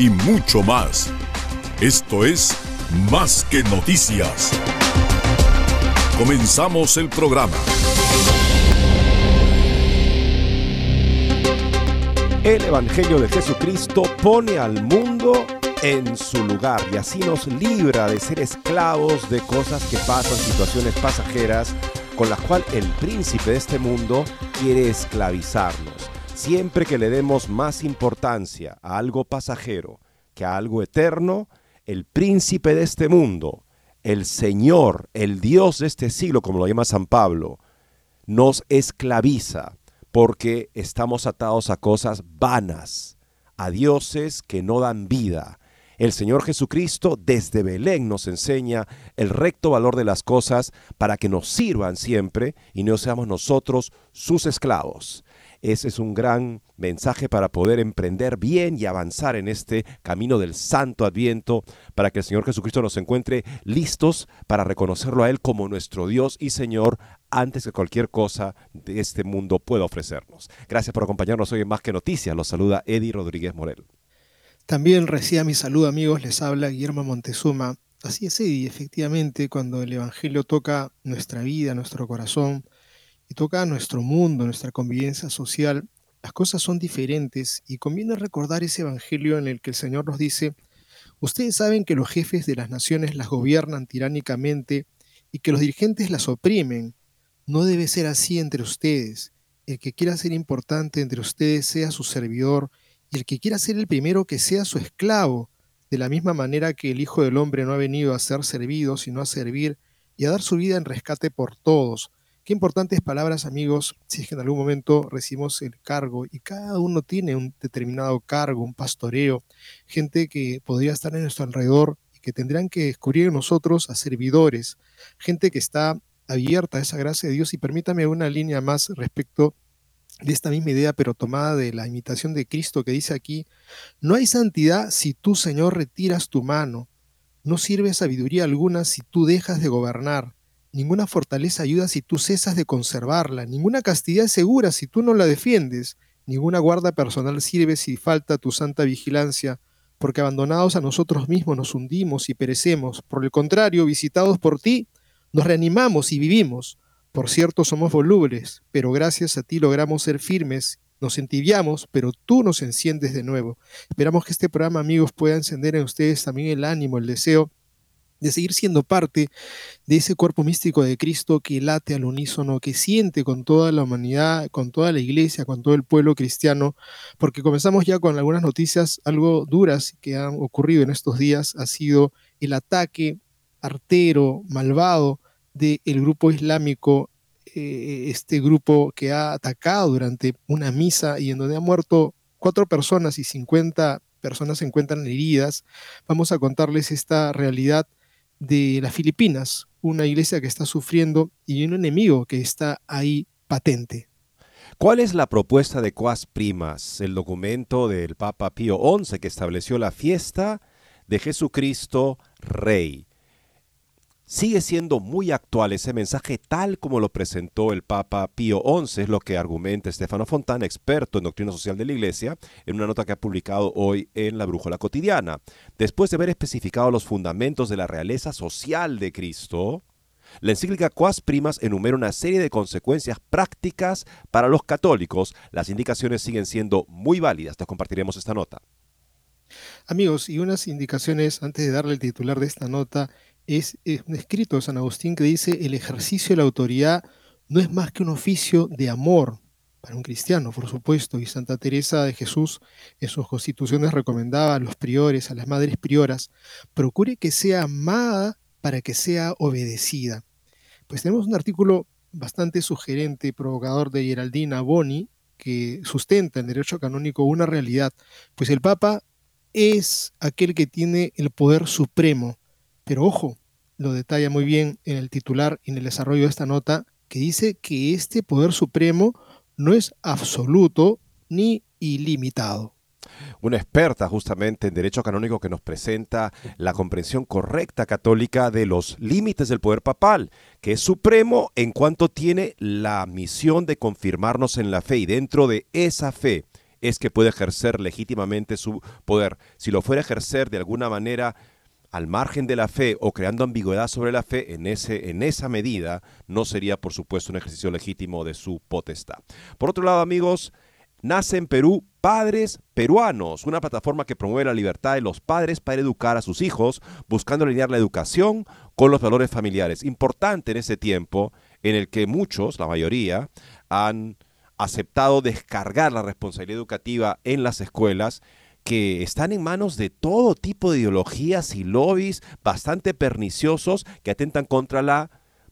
y mucho más. Esto es Más que noticias. Comenzamos el programa. El Evangelio de Jesucristo pone al mundo en su lugar y así nos libra de ser esclavos de cosas que pasan, situaciones pasajeras con las cuales el príncipe de este mundo quiere esclavizarnos. Siempre que le demos más importancia a algo pasajero que a algo eterno, el príncipe de este mundo, el Señor, el Dios de este siglo, como lo llama San Pablo, nos esclaviza porque estamos atados a cosas vanas, a dioses que no dan vida. El Señor Jesucristo desde Belén nos enseña el recto valor de las cosas para que nos sirvan siempre y no seamos nosotros sus esclavos. Ese es un gran mensaje para poder emprender bien y avanzar en este camino del santo adviento, para que el Señor Jesucristo nos encuentre listos para reconocerlo a Él como nuestro Dios y Señor antes que cualquier cosa de este mundo pueda ofrecernos. Gracias por acompañarnos hoy en Más que Noticias. Los saluda Eddie Rodríguez Morel. También reciba mi saludo amigos, les habla Guillermo Montezuma. Así es, Eddie, efectivamente, cuando el Evangelio toca nuestra vida, nuestro corazón, y toca nuestro mundo, nuestra convivencia social, las cosas son diferentes y conviene recordar ese evangelio en el que el Señor nos dice, ustedes saben que los jefes de las naciones las gobiernan tiránicamente y que los dirigentes las oprimen. No debe ser así entre ustedes. El que quiera ser importante entre ustedes sea su servidor y el que quiera ser el primero que sea su esclavo, de la misma manera que el Hijo del Hombre no ha venido a ser servido, sino a servir y a dar su vida en rescate por todos Qué importantes palabras, amigos, si es que en algún momento recibimos el cargo y cada uno tiene un determinado cargo, un pastoreo, gente que podría estar en nuestro alrededor y que tendrán que descubrir en nosotros a servidores, gente que está abierta a esa gracia de Dios. Y permítame una línea más respecto de esta misma idea, pero tomada de la imitación de Cristo que dice aquí, no hay santidad si tú, Señor, retiras tu mano, no sirve sabiduría alguna si tú dejas de gobernar. Ninguna fortaleza ayuda si tú cesas de conservarla, ninguna castidad es segura si tú no la defiendes, ninguna guarda personal sirve si falta tu santa vigilancia, porque abandonados a nosotros mismos nos hundimos y perecemos, por el contrario, visitados por ti, nos reanimamos y vivimos. Por cierto, somos volubles, pero gracias a ti logramos ser firmes, nos entibiamos, pero tú nos enciendes de nuevo. Esperamos que este programa, amigos, pueda encender en ustedes también el ánimo, el deseo de seguir siendo parte de ese cuerpo místico de Cristo que late al unísono, que siente con toda la humanidad, con toda la iglesia, con todo el pueblo cristiano, porque comenzamos ya con algunas noticias algo duras que han ocurrido en estos días, ha sido el ataque artero, malvado del grupo islámico, eh, este grupo que ha atacado durante una misa y en donde ha muerto cuatro personas y 50 personas se encuentran heridas. Vamos a contarles esta realidad de las Filipinas, una iglesia que está sufriendo y un enemigo que está ahí patente. ¿Cuál es la propuesta de Quas Primas, el documento del Papa Pío XI que estableció la fiesta de Jesucristo Rey? Sigue siendo muy actual ese mensaje tal como lo presentó el Papa Pío XI, es lo que argumenta Stefano Fontana, experto en doctrina social de la Iglesia, en una nota que ha publicado hoy en La Brújula Cotidiana. Después de haber especificado los fundamentos de la realeza social de Cristo, la encíclica Quas Primas enumera una serie de consecuencias prácticas para los católicos. Las indicaciones siguen siendo muy válidas. Te compartiremos esta nota. Amigos, y unas indicaciones antes de darle el titular de esta nota es, un escrito de San Agustín que dice, el ejercicio de la autoridad no es más que un oficio de amor para un cristiano, por supuesto, y Santa Teresa de Jesús en sus constituciones recomendaba a los priores, a las madres prioras, procure que sea amada para que sea obedecida. Pues tenemos un artículo bastante sugerente y provocador de Geraldina Boni que sustenta en derecho canónico una realidad, pues el Papa es aquel que tiene el poder supremo, pero ojo, lo detalla muy bien en el titular y en el desarrollo de esta nota, que dice que este poder supremo no es absoluto ni ilimitado. Una experta justamente en derecho canónico que nos presenta la comprensión correcta católica de los límites del poder papal, que es supremo en cuanto tiene la misión de confirmarnos en la fe y dentro de esa fe es que puede ejercer legítimamente su poder. Si lo fuera a ejercer de alguna manera al margen de la fe o creando ambigüedad sobre la fe, en, ese, en esa medida no sería, por supuesto, un ejercicio legítimo de su potestad. Por otro lado, amigos, nace en Perú Padres Peruanos, una plataforma que promueve la libertad de los padres para educar a sus hijos, buscando alinear la educación con los valores familiares. Importante en ese tiempo en el que muchos, la mayoría, han aceptado descargar la responsabilidad educativa en las escuelas que están en manos de todo tipo de ideologías y lobbies bastante perniciosos que atentan contra la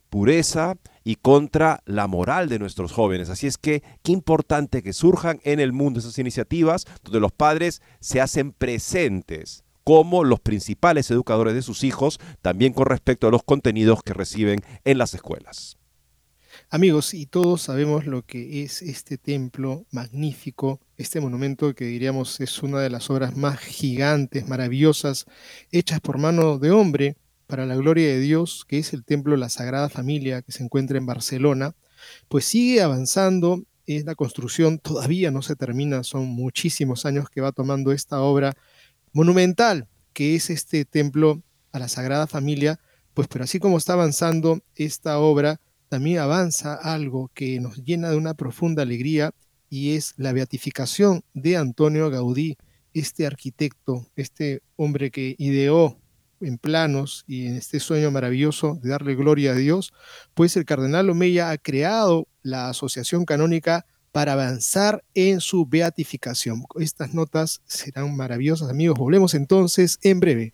pureza y contra la moral de nuestros jóvenes. Así es que qué importante que surjan en el mundo esas iniciativas donde los padres se hacen presentes como los principales educadores de sus hijos, también con respecto a los contenidos que reciben en las escuelas. Amigos, y todos sabemos lo que es este templo magnífico, este monumento que diríamos es una de las obras más gigantes, maravillosas, hechas por mano de hombre para la gloria de Dios, que es el templo de la Sagrada Familia que se encuentra en Barcelona, pues sigue avanzando, es la construcción todavía no se termina, son muchísimos años que va tomando esta obra monumental, que es este templo a la Sagrada Familia, pues pero así como está avanzando esta obra, también avanza algo que nos llena de una profunda alegría y es la beatificación de Antonio Gaudí, este arquitecto, este hombre que ideó en planos y en este sueño maravilloso de darle gloria a Dios, pues el cardenal Omeya ha creado la asociación canónica para avanzar en su beatificación. Estas notas serán maravillosas, amigos. Volvemos entonces en breve.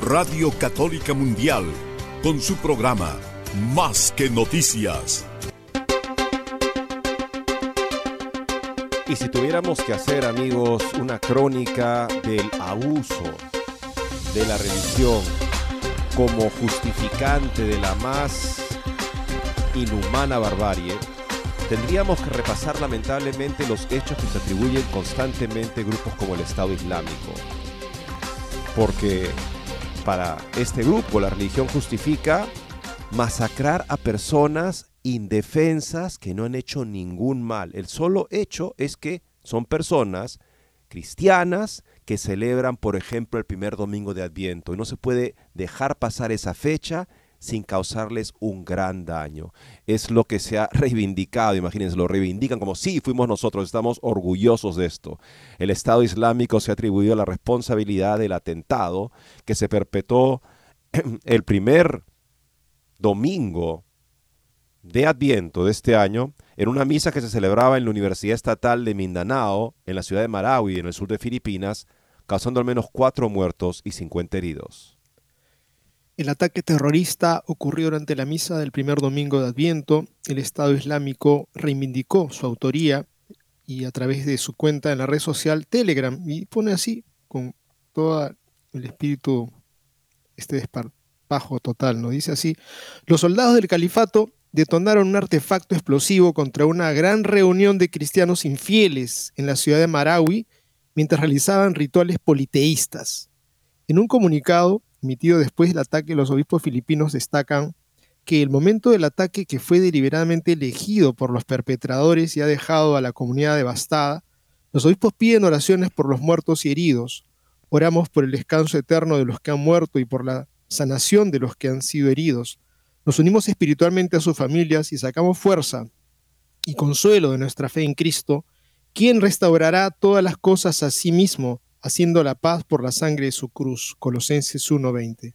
Radio Católica Mundial, con su programa Más que Noticias. Y si tuviéramos que hacer, amigos, una crónica del abuso de la religión como justificante de la más inhumana barbarie, tendríamos que repasar lamentablemente los hechos que se atribuyen constantemente grupos como el Estado Islámico. Porque para este grupo la religión justifica masacrar a personas indefensas que no han hecho ningún mal. El solo hecho es que son personas cristianas que celebran, por ejemplo, el primer domingo de Adviento. Y no se puede dejar pasar esa fecha sin causarles un gran daño. Es lo que se ha reivindicado, imagínense, lo reivindican como sí, fuimos nosotros, estamos orgullosos de esto. El Estado Islámico se ha atribuido la responsabilidad del atentado que se perpetró el primer domingo de Adviento de este año en una misa que se celebraba en la Universidad Estatal de Mindanao, en la ciudad de Marawi, en el sur de Filipinas, causando al menos cuatro muertos y 50 heridos. El ataque terrorista ocurrió durante la misa del primer domingo de Adviento. El Estado Islámico reivindicó su autoría y a través de su cuenta en la red social Telegram y pone así con todo el espíritu este desparpajo total, ¿no? Dice así, los soldados del califato detonaron un artefacto explosivo contra una gran reunión de cristianos infieles en la ciudad de Marawi mientras realizaban rituales politeístas. En un comunicado emitido después del ataque, los obispos filipinos destacan que el momento del ataque que fue deliberadamente elegido por los perpetradores y ha dejado a la comunidad devastada, los obispos piden oraciones por los muertos y heridos. Oramos por el descanso eterno de los que han muerto y por la sanación de los que han sido heridos. Nos unimos espiritualmente a sus familias y sacamos fuerza y consuelo de nuestra fe en Cristo, quien restaurará todas las cosas a sí mismo haciendo la paz por la sangre de su cruz. Colosenses 1:20.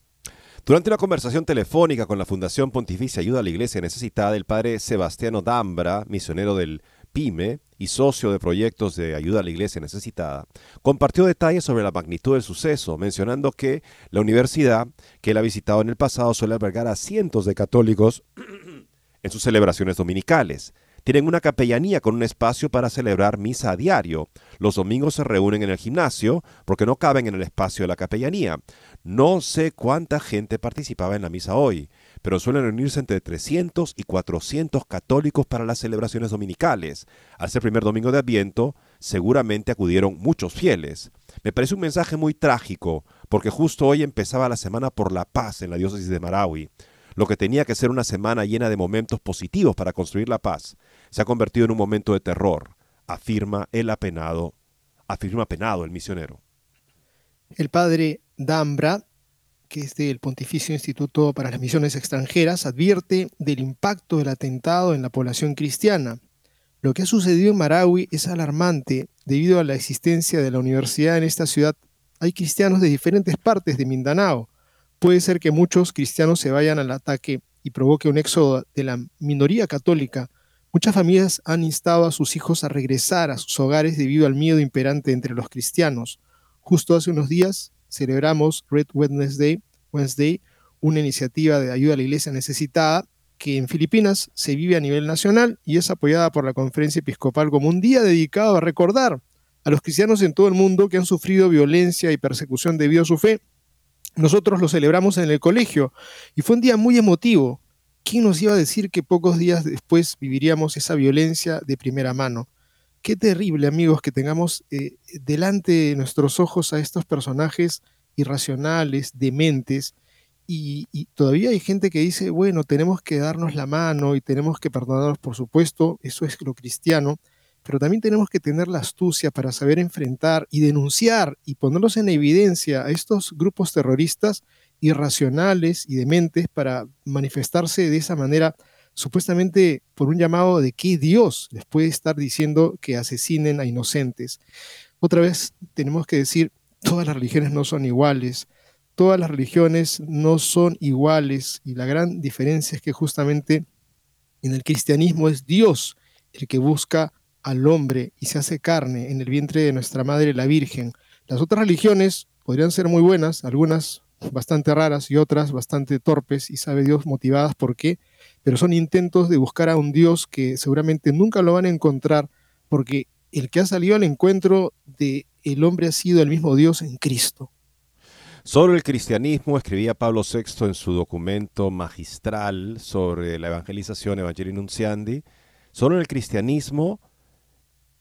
Durante una conversación telefónica con la Fundación Pontificia Ayuda a la Iglesia Necesitada, el padre Sebastiano Dambra, misionero del PYME y socio de proyectos de ayuda a la iglesia necesitada, compartió detalles sobre la magnitud del suceso, mencionando que la universidad que él ha visitado en el pasado suele albergar a cientos de católicos en sus celebraciones dominicales. Tienen una capellanía con un espacio para celebrar misa a diario. Los domingos se reúnen en el gimnasio porque no caben en el espacio de la capellanía. No sé cuánta gente participaba en la misa hoy, pero suelen reunirse entre 300 y 400 católicos para las celebraciones dominicales. Al ser primer domingo de Adviento, seguramente acudieron muchos fieles. Me parece un mensaje muy trágico, porque justo hoy empezaba la Semana por la Paz en la diócesis de Marawi. Lo que tenía que ser una semana llena de momentos positivos para construir la paz, se ha convertido en un momento de terror, afirma el apenado, afirma apenado el misionero. El padre Dambra, que es del Pontificio Instituto para las Misiones Extranjeras, advierte del impacto del atentado en la población cristiana. Lo que ha sucedido en Marawi es alarmante debido a la existencia de la universidad en esta ciudad. Hay cristianos de diferentes partes de Mindanao, puede ser que muchos cristianos se vayan al ataque y provoque un éxodo de la minoría católica. Muchas familias han instado a sus hijos a regresar a sus hogares debido al miedo imperante entre los cristianos. Justo hace unos días celebramos Red Wednesday, Wednesday una iniciativa de ayuda a la iglesia necesitada que en Filipinas se vive a nivel nacional y es apoyada por la Conferencia Episcopal como un día dedicado a recordar a los cristianos en todo el mundo que han sufrido violencia y persecución debido a su fe nosotros lo celebramos en el colegio y fue un día muy emotivo. ¿Quién nos iba a decir que pocos días después viviríamos esa violencia de primera mano? Qué terrible, amigos, que tengamos eh, delante de nuestros ojos a estos personajes irracionales, dementes, y, y, todavía hay gente que dice, bueno, tenemos que darnos la mano y tenemos que perdonarnos, por supuesto, eso es lo cristiano, pero también tenemos que tener la astucia para saber enfrentar y denunciar y ponerlos en evidencia a estos grupos terroristas irracionales y dementes para manifestarse de esa manera supuestamente por un llamado de que Dios les puede estar diciendo que asesinen a inocentes. Otra vez tenemos que decir, todas las religiones no son iguales, todas las religiones no son iguales y la gran diferencia es que justamente en el cristianismo es Dios el que busca al hombre y se hace carne en el vientre de nuestra Madre la Virgen. Las otras religiones podrían ser muy buenas, algunas bastante raras y otras bastante torpes y sabe Dios motivadas por qué, pero son intentos de buscar a un Dios que seguramente nunca lo van a encontrar porque el que ha salido al encuentro de el hombre ha sido el mismo Dios en Cristo. Solo el cristianismo, escribía Pablo VI en su documento magistral sobre la evangelización Evangelii Nunciandi, solo el cristianismo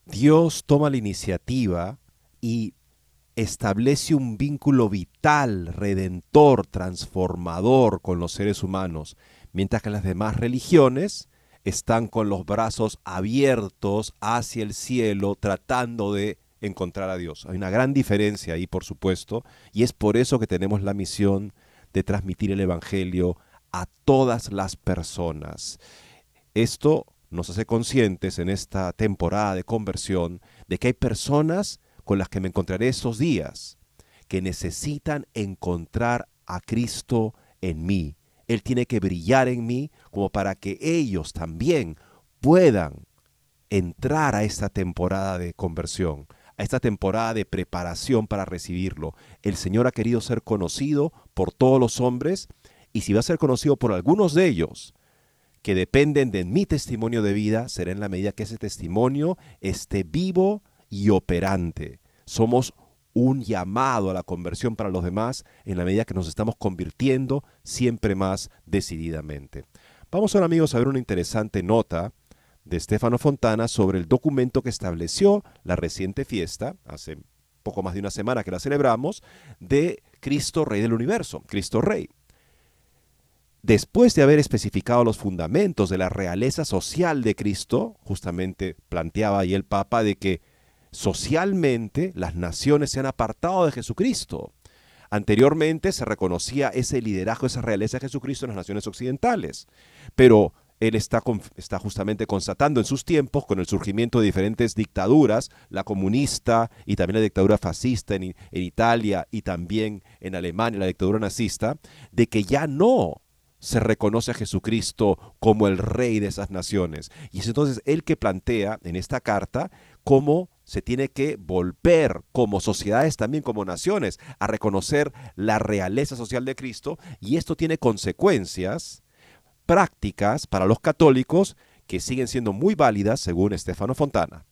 Dios toma la iniciativa y establece un vínculo vital, redentor, transformador con los seres humanos, mientras que las demás religiones están con los brazos abiertos hacia el cielo tratando de encontrar a Dios. Hay una gran diferencia ahí, por supuesto, y es por eso que tenemos la misión de transmitir el Evangelio a todas las personas. Esto nos hace conscientes en esta temporada de conversión de que hay personas con las que me encontraré estos días que necesitan encontrar a Cristo en mí. Él tiene que brillar en mí como para que ellos también puedan entrar a esta temporada de conversión, a esta temporada de preparación para recibirlo. El Señor ha querido ser conocido por todos los hombres y si va a ser conocido por algunos de ellos, que dependen de mi testimonio de vida, será en la medida que ese testimonio esté vivo y operante. Somos un llamado a la conversión para los demás en la medida que nos estamos convirtiendo siempre más decididamente. Vamos ahora amigos a ver una interesante nota de Stefano Fontana sobre el documento que estableció la reciente fiesta, hace poco más de una semana que la celebramos, de Cristo Rey del Universo, Cristo Rey. Después de haber especificado los fundamentos de la realeza social de Cristo, justamente planteaba ahí el Papa de que socialmente las naciones se han apartado de Jesucristo. Anteriormente se reconocía ese liderazgo, esa realeza de Jesucristo en las naciones occidentales, pero él está, justamente constatando en sus tiempos, con el surgimiento de diferentes dictaduras, la comunista y también la dictadura fascista en, en, Italia y también en Alemania, la dictadura nazista, de que ya no se reconoce a Jesucristo como el rey de esas naciones. Y es entonces él que plantea en esta carta cómo se tiene que volver como sociedades, también como naciones, a reconocer la realeza social de Cristo. Y esto tiene consecuencias prácticas para los católicos que siguen siendo muy válidas según Estefano Fontana.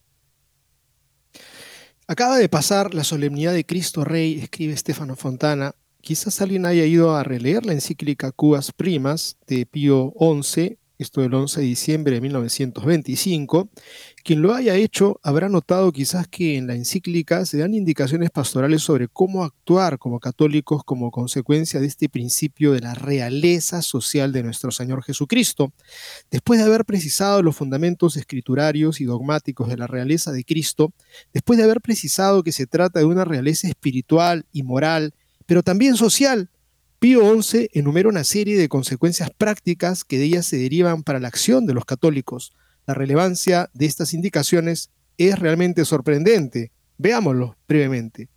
Acaba de pasar la solemnidad de Cristo Rey, escribe Estefano Fontana. Quizás alguien haya ido a releer la encíclica Cubas Primas de Pío XI, esto del 11 de diciembre de 1925, quien lo haya hecho habrá notado quizás que en la encíclica se dan indicaciones pastorales sobre cómo actuar como católicos como consecuencia de este principio de la realeza social de nuestro Señor Jesucristo. Después de haber precisado los fundamentos escriturarios y dogmáticos de la realeza de Cristo, después de haber precisado que se trata de una realeza espiritual y moral, pero también social, Pío XI enumera una serie de consecuencias prácticas que de ellas se derivan para la acción de los católicos. La relevancia de estas indicaciones es realmente sorprendente. Veámoslo brevemente.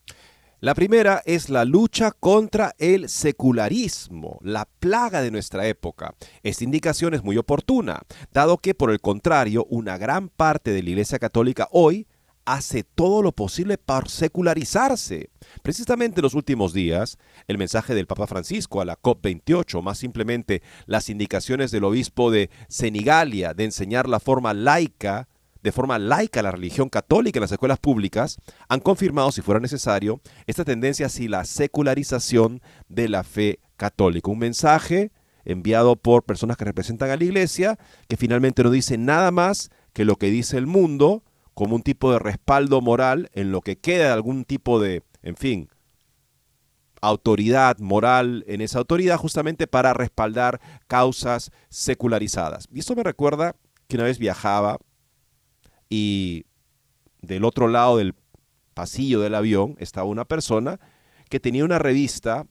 La primera es la lucha contra el secularismo, la plaga de nuestra época. Esta indicación es muy oportuna, dado que por el contrario, una gran parte de la Iglesia Católica hoy hace todo lo posible para secularizarse. Precisamente en los últimos días, el mensaje del Papa Francisco a la COP28, más simplemente las indicaciones del obispo de Senigalia de enseñar la forma laica, de forma laica la religión católica en las escuelas públicas, han confirmado, si fuera necesario, esta tendencia hacia la secularización de la fe católica. Un mensaje enviado por personas que representan a la iglesia, que finalmente no dice nada más que lo que dice el mundo, como un tipo de respaldo moral en lo que queda de algún tipo de, en fin, autoridad moral en esa autoridad justamente para respaldar causas secularizadas. Y esto me recuerda que una vez viajaba y del otro lado del pasillo del avión estaba una persona que tenía una revista,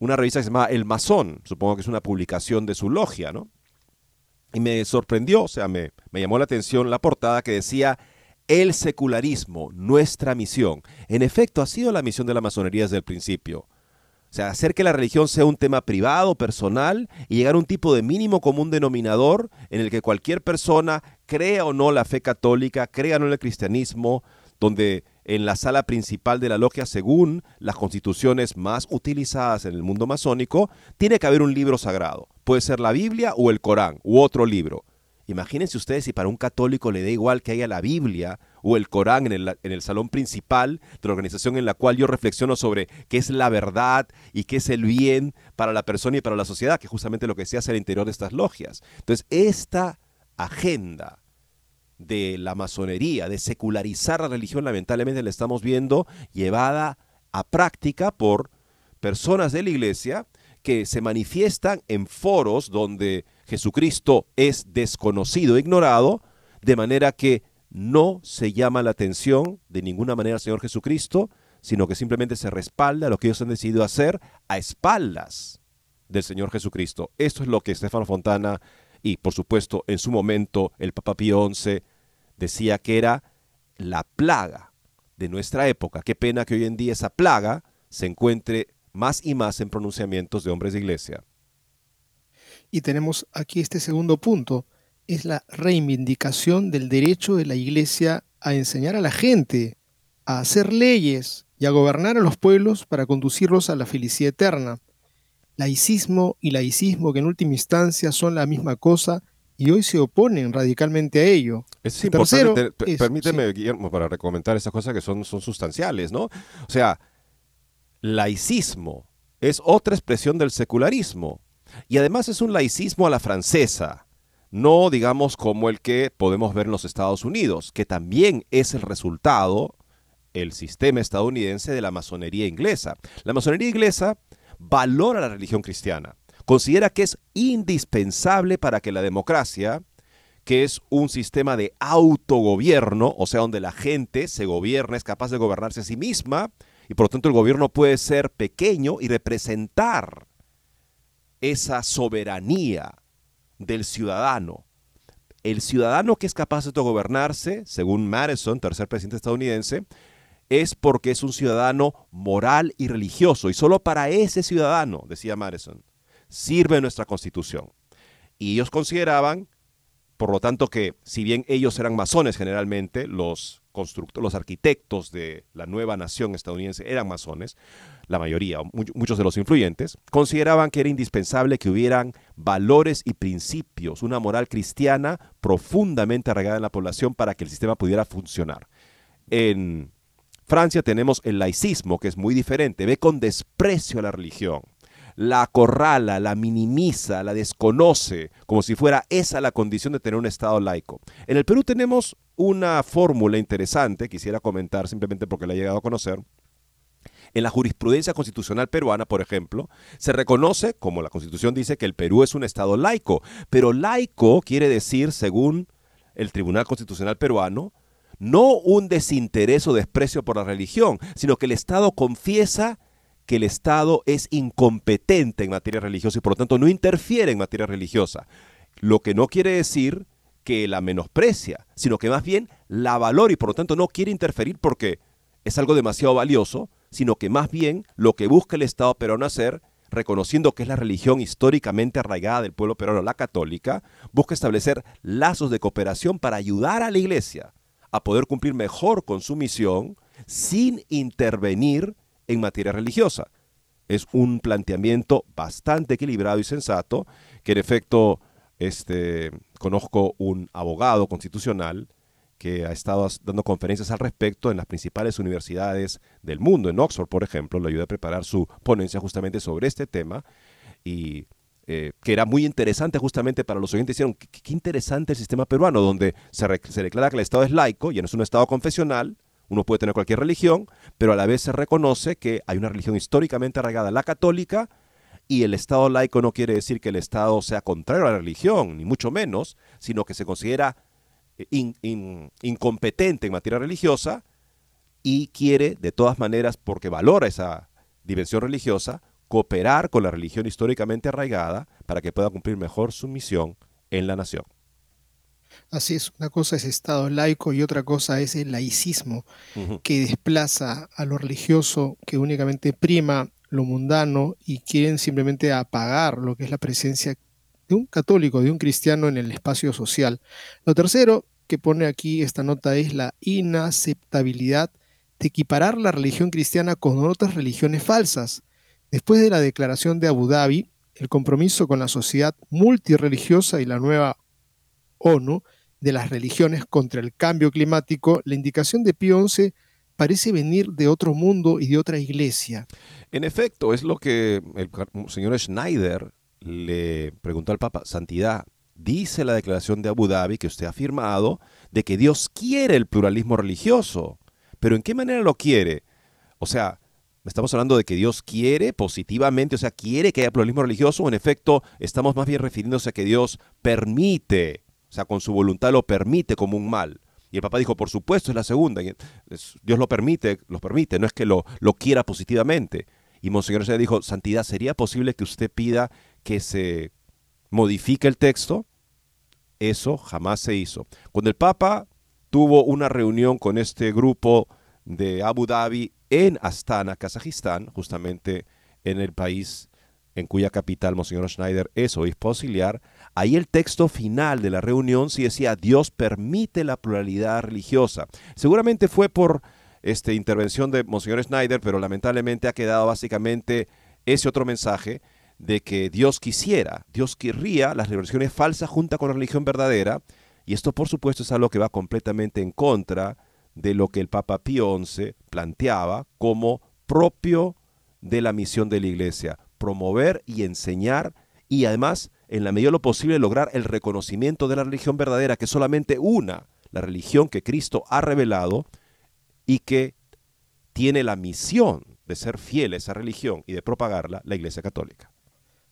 una revista que se llamaba El Masón, supongo que es una publicación de su logia, ¿no? Y me sorprendió, o sea, me, me llamó la atención la portada que decía el secularismo, nuestra misión. En efecto, ha sido la misión de la masonería desde el principio. O sea, hacer que la religión sea un tema privado, personal, y llegar a un tipo de mínimo común denominador en el que cualquier persona crea o no la fe católica, crea o no el cristianismo, donde en la sala principal de la logia, según las constituciones más utilizadas en el mundo masónico, tiene que haber un libro sagrado. Puede ser la Biblia o el Corán u otro libro. Imagínense ustedes si para un católico le da igual que haya la Biblia o el Corán en el, en el, salón principal de la organización en la cual yo reflexiono sobre qué es la verdad y qué es el bien para la persona y para la sociedad, que justamente lo que se hace al interior de estas logias. Entonces, esta agenda de la masonería, de secularizar la religión, lamentablemente la estamos viendo llevada a práctica por personas de la iglesia que se manifiestan en foros donde Jesucristo es desconocido, ignorado, de manera que no se llama la atención de ninguna manera al Señor Jesucristo, sino que simplemente se respalda lo que ellos han decidido hacer a espaldas del Señor Jesucristo. Esto es lo que Estefano Fontana y por supuesto en su momento el Papa Pío XI decía que era la plaga de nuestra época. Qué pena que hoy en día esa plaga se encuentre más y más en pronunciamientos de hombres de iglesia. Y tenemos aquí este segundo punto, es la reivindicación del derecho de la iglesia a enseñar a la gente, a hacer leyes y a gobernar a los pueblos para conducirlos a la felicidad eterna. Laicismo y laicismo que en última instancia son la misma cosa y hoy se oponen radicalmente a ello. Es importante, permíteme, Guillermo, para recomendar esas cosas que son, son sustanciales, ¿no? O sea, laicismo es otra expresión del secularismo y además es un laicismo a la francesa, no digamos como el que podemos ver en los Estados Unidos, que también es el resultado, el sistema estadounidense de la masonería inglesa. La masonería inglesa valora la religión cristiana, considera que es indispensable para que la democracia, que es un sistema de autogobierno, o sea, donde la gente se gobierna, es capaz de gobernarse a sí misma, y por lo tanto el gobierno puede ser pequeño y representar esa soberanía del ciudadano. El ciudadano que es capaz de gobernarse, según Madison, tercer presidente estadounidense, es porque es un ciudadano moral y religioso. Y solo para ese ciudadano, decía Madison, sirve nuestra constitución. Y ellos consideraban, por lo tanto, que si bien ellos eran masones generalmente, los los arquitectos de la nueva nación estadounidense eran masones, la mayoría, muchos de los influyentes, consideraban que era indispensable que hubieran valores y principios, una moral cristiana profundamente arraigada en la población para que el sistema pudiera funcionar. En Francia tenemos el laicismo, que es muy diferente, ve con desprecio a la religión, la acorrala, la minimiza, la desconoce, como si fuera esa la condición de tener un Estado laico. En el Perú tenemos una fórmula interesante, quisiera comentar simplemente porque la he llegado a conocer, en la jurisprudencia constitucional peruana, por ejemplo, se reconoce, como la Constitución dice, que el Perú es un Estado laico, pero laico quiere decir, según el Tribunal Constitucional peruano, no un desinterés o desprecio por la religión, sino que el Estado confiesa que el Estado es incompetente en materia religiosa y por lo tanto no interfiere en materia religiosa. Lo que no quiere decir que la menosprecia, sino que más bien la valora y por lo tanto no quiere interferir porque es algo demasiado valioso sino que más bien lo que busca el Estado peruano hacer, reconociendo que es la religión históricamente arraigada del pueblo peruano, la católica, busca establecer lazos de cooperación para ayudar a la Iglesia a poder cumplir mejor con su misión sin intervenir en materia religiosa. Es un planteamiento bastante equilibrado y sensato que en efecto este, conozco un abogado constitucional que ha estado dando conferencias al respecto en las principales universidades del mundo. En Oxford, por ejemplo, le ayudé a preparar su ponencia justamente sobre este tema y eh, que era muy interesante justamente para los oyentes. Dijeron, qué, interesante el sistema peruano, donde se, se declara que el Estado es laico y no es un Estado confesional, uno puede tener cualquier religión, pero a la vez se reconoce que hay una religión históricamente arraigada, la católica, y el Estado laico no quiere decir que el Estado sea contrario a la religión, ni mucho menos, sino que se considera incompetente en materia religiosa y quiere, de todas maneras, porque valora esa dimensión religiosa, cooperar con la religión históricamente arraigada para que pueda cumplir mejor su misión en la nación. Así es, una cosa es Estado laico y otra cosa es el laicismo, que desplaza a lo religioso, que únicamente prima lo mundano y quieren simplemente apagar lo que es la presencia de un católico, de un cristiano en el espacio social. Lo tercero que pone aquí esta nota es la inaceptabilidad de equiparar la religión cristiana con otras religiones falsas. Después de la declaración de Abu Dhabi, el compromiso con la sociedad multireligiosa y la nueva ONU de las religiones contra el cambio climático, la indicación de Pío XI parece venir de otro mundo y de otra iglesia. En efecto, es lo que el señor Schneider le preguntó al Papa, Santidad, dice la declaración de Abu Dhabi que usted ha firmado de que Dios quiere el pluralismo religioso. Pero ¿en qué manera lo quiere? O sea, estamos hablando de que Dios quiere positivamente, o sea, quiere que haya pluralismo religioso, o en efecto estamos más bien refiriéndose a que Dios permite, o sea, con su voluntad lo permite como un mal. Y el Papa dijo, por supuesto, es la segunda. Dios lo permite, lo permite, no es que lo, lo quiera positivamente. Y Monseñor se dijo, Santidad, ¿sería posible que usted pida que se modifique el texto? Eso jamás se hizo. Cuando el Papa tuvo una reunión con este grupo de Abu Dhabi en Astana, Kazajistán, justamente en el país en cuya capital Monseñor Schneider es obispo auxiliar, ahí el texto final de la reunión sí decía, Dios permite la pluralidad religiosa. Seguramente fue por esta intervención de Monseñor Schneider, pero lamentablemente ha quedado básicamente ese otro mensaje de que Dios quisiera, Dios querría las religiones falsas junto con la religión verdadera, y esto por supuesto es algo que va completamente en contra de lo que el Papa Pío XI planteaba como propio de la misión de la Iglesia, promover y enseñar y además, en la medida de lo posible, lograr el reconocimiento de la religión verdadera, que es solamente una, la religión que Cristo ha revelado y que tiene la misión de ser fiel a esa religión y de propagarla la Iglesia Católica.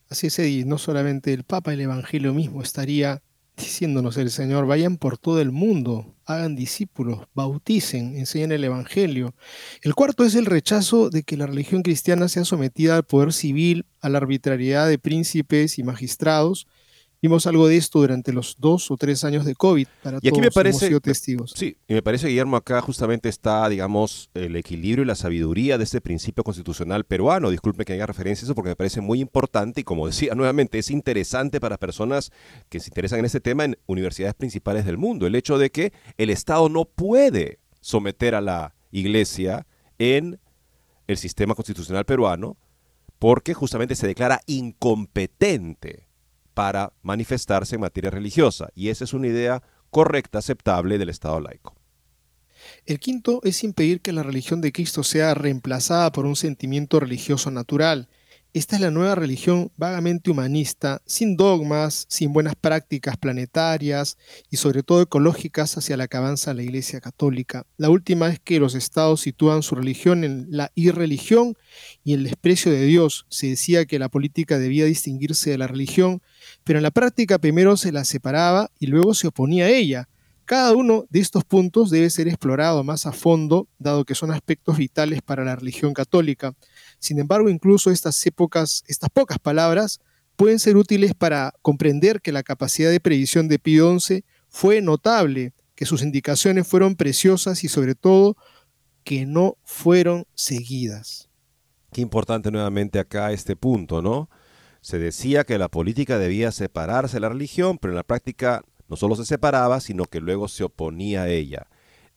Así es, y no solamente el Papa, el Evangelio mismo estaría diciéndonos el Señor, vayan por todo el mundo, hagan discípulos, bauticen, enseñen el Evangelio. El cuarto es el rechazo de que la religión cristiana sea sometida al poder civil, a la arbitrariedad de príncipes y magistrados, Vimos algo de esto durante los dos o tres años de COVID. Para y aquí todos, me parece, sido testigos. Sí, y me parece, Guillermo, acá justamente está, digamos, el equilibrio y la sabiduría de este principio constitucional peruano. Disculpe que haga referencia a eso porque me parece muy importante y como decía nuevamente, es interesante para personas que se interesan en este tema en universidades principales del mundo. El hecho de que el Estado no puede someter a la Iglesia en el sistema constitucional peruano porque justamente se declara incompetente para manifestarse en materia religiosa. Y esa es una idea correcta, aceptable del Estado laico. El quinto es impedir que la religión de Cristo sea reemplazada por un sentimiento religioso natural. Esta es la nueva religión vagamente humanista, sin dogmas, sin buenas prácticas planetarias y sobre todo ecológicas hacia la que avanza la Iglesia Católica. La última es que los estados sitúan su religión en la irreligión y el desprecio de Dios. Se decía que la política debía distinguirse de la religión, pero en la práctica primero se la separaba y luego se oponía a ella. Cada uno de estos puntos debe ser explorado más a fondo, dado que son aspectos vitales para la religión católica. Sin embargo, incluso estas épocas, estas pocas palabras, pueden ser útiles para comprender que la capacidad de previsión de Pío XI fue notable, que sus indicaciones fueron preciosas y sobre todo que no fueron seguidas. Qué importante nuevamente acá este punto, ¿no? Se decía que la política debía separarse de la religión, pero en la práctica no solo se separaba, sino que luego se oponía a ella.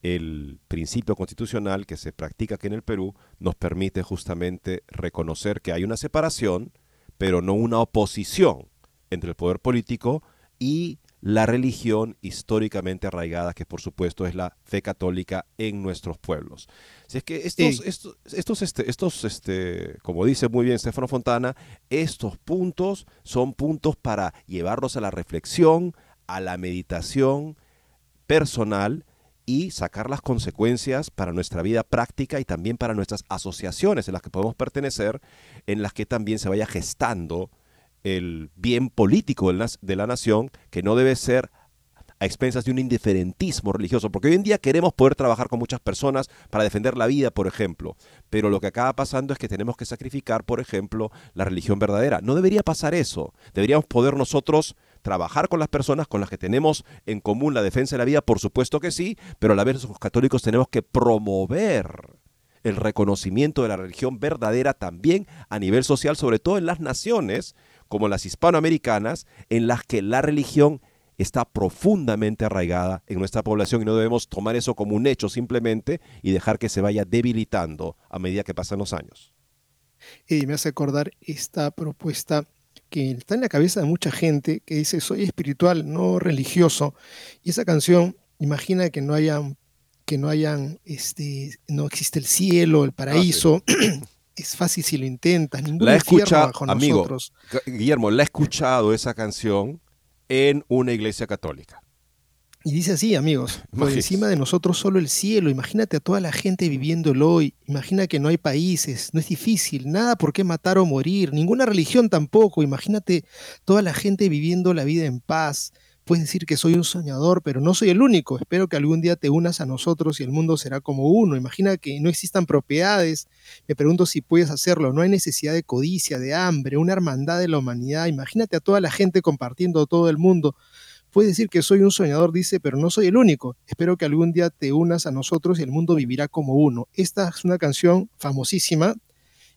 El principio constitucional que se practica aquí en el Perú nos permite justamente reconocer que hay una separación, pero no una oposición entre el poder político y la religión históricamente arraigada, que por supuesto es la fe católica en nuestros pueblos. Si es que estos, estos, estos, este, estos este, como dice muy bien Stefano Fontana, estos puntos son puntos para llevarlos a la reflexión, a la meditación personal y sacar las consecuencias para nuestra vida práctica y también para nuestras asociaciones en las que podemos pertenecer, en las que también se vaya gestando el bien político de la nación, que no debe ser a expensas de un indiferentismo religioso, porque hoy en día queremos poder trabajar con muchas personas para defender la vida, por ejemplo, pero lo que acaba pasando es que tenemos que sacrificar, por ejemplo, la religión verdadera. No debería pasar eso. Deberíamos poder nosotros trabajar con las personas con las que tenemos en común la defensa de la vida, por supuesto que sí, pero a la vez los católicos tenemos que promover el reconocimiento de la religión verdadera también a nivel social, sobre todo en las naciones como las hispanoamericanas, en las que la religión está profundamente arraigada en nuestra población y no debemos tomar eso como un hecho simplemente y dejar que se vaya debilitando a medida que pasan los años. Y me hace acordar esta propuesta que está en la cabeza de mucha gente que dice soy espiritual, no religioso. Y esa canción imagina que no hayan, que no hayan, este, no existe el cielo, el paraíso. Ah, es fácil si lo intentas, ningún la he escuchado, amigo, nosotros. Guillermo, la he escuchado esa canción en una iglesia católica. Y dice así, amigos, por encima de nosotros solo el cielo, imagínate a toda la gente viviéndolo hoy, imagina que no hay países, no es difícil, nada por qué matar o morir, ninguna religión tampoco, imagínate toda la gente viviendo la vida en paz, Puedes decir que soy un soñador, pero no soy el único. Espero que algún día te unas a nosotros y el mundo será como uno. Imagina que no existan propiedades. Me pregunto si puedes hacerlo. No hay necesidad de codicia, de hambre, una hermandad de la humanidad. Imagínate a toda la gente compartiendo todo el mundo. Puedes decir que soy un soñador, dice, pero no soy el único. Espero que algún día te unas a nosotros y el mundo vivirá como uno. Esta es una canción famosísima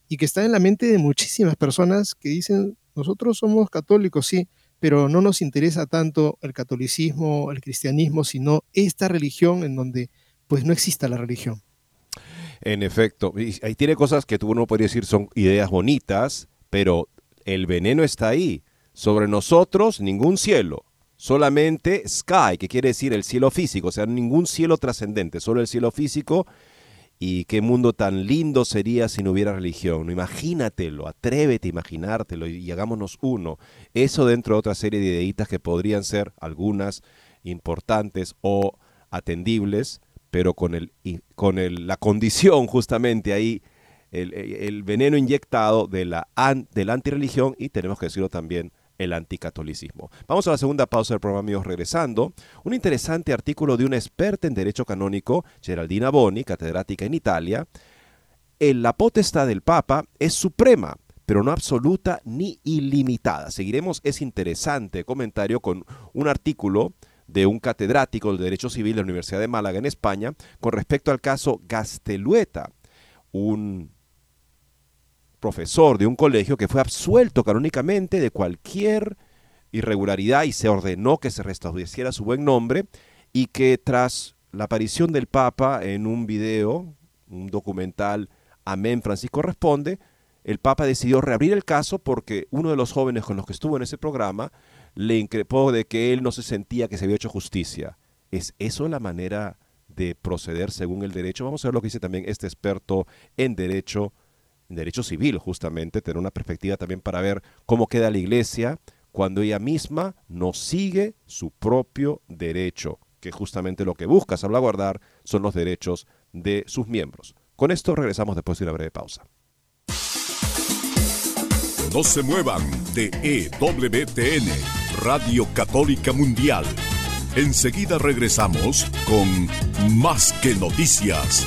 y que está en la mente de muchísimas personas que dicen, nosotros somos católicos, sí, pero no nos interesa tanto el catolicismo, el cristianismo, sino esta religión en donde pues no exista la religión. En efecto, ahí tiene cosas que tú no podría decir son ideas bonitas, pero el veneno está ahí. Sobre nosotros ningún cielo, solamente sky, que quiere decir el cielo físico, o sea, ningún cielo trascendente, solo el cielo físico y qué mundo tan lindo sería si no hubiera religión. Imagínatelo, atrévete a imaginártelo y, hagámonos uno. Eso dentro de otra serie de ideitas que podrían ser algunas importantes o atendibles, pero con, el, con el, la condición justamente ahí, el, veneno inyectado de la, de la antirreligión y tenemos que decirlo también el anticatolicismo. Vamos a la segunda pausa del programa, amigos, regresando. Un interesante artículo de una experta en derecho canónico, Geraldina Boni, catedrática en Italia. la potestad del Papa es suprema, pero no absoluta ni ilimitada. Seguiremos ese interesante comentario con un artículo de un catedrático de Derecho Civil de la Universidad de Málaga en España con respecto al caso Gastelueta, un profesor de un colegio que fue absuelto canónicamente de cualquier irregularidad y se ordenó que se restableciera su buen nombre y que tras la aparición del Papa en un video, un documental Amén Francisco Responde, el Papa decidió reabrir el caso porque uno de los jóvenes con los que estuvo en ese programa le increpó de que él no se sentía que se había hecho justicia. ¿Es eso la manera de proceder según el derecho? Vamos a ver lo que dice también este experto en derecho derecho civil, justamente, tener una perspectiva también para ver cómo queda la iglesia cuando ella misma no sigue su propio derecho, que justamente lo que busca salvaguardar son los derechos de sus miembros. Con esto regresamos después de una breve pausa. No se muevan de EWTN, Radio Católica Mundial. Enseguida regresamos con Más que Noticias.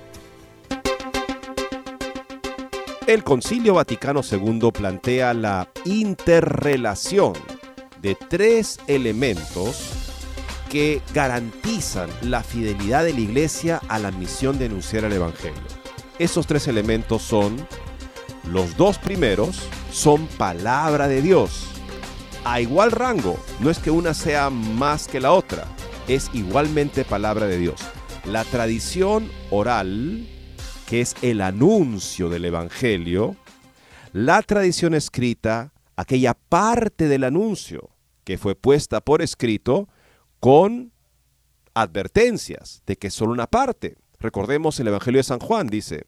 El Concilio Vaticano II plantea la interrelación de tres elementos que garantizan la fidelidad de la Iglesia a la misión de anunciar el Evangelio. Esos tres elementos son, los dos primeros son palabra de Dios. A igual rango, no es que una sea más que la otra, es igualmente palabra de Dios. La tradición oral que es el anuncio del Evangelio, la tradición escrita, aquella parte del anuncio que fue puesta por escrito con advertencias de que solo una parte. Recordemos el Evangelio de San Juan, dice,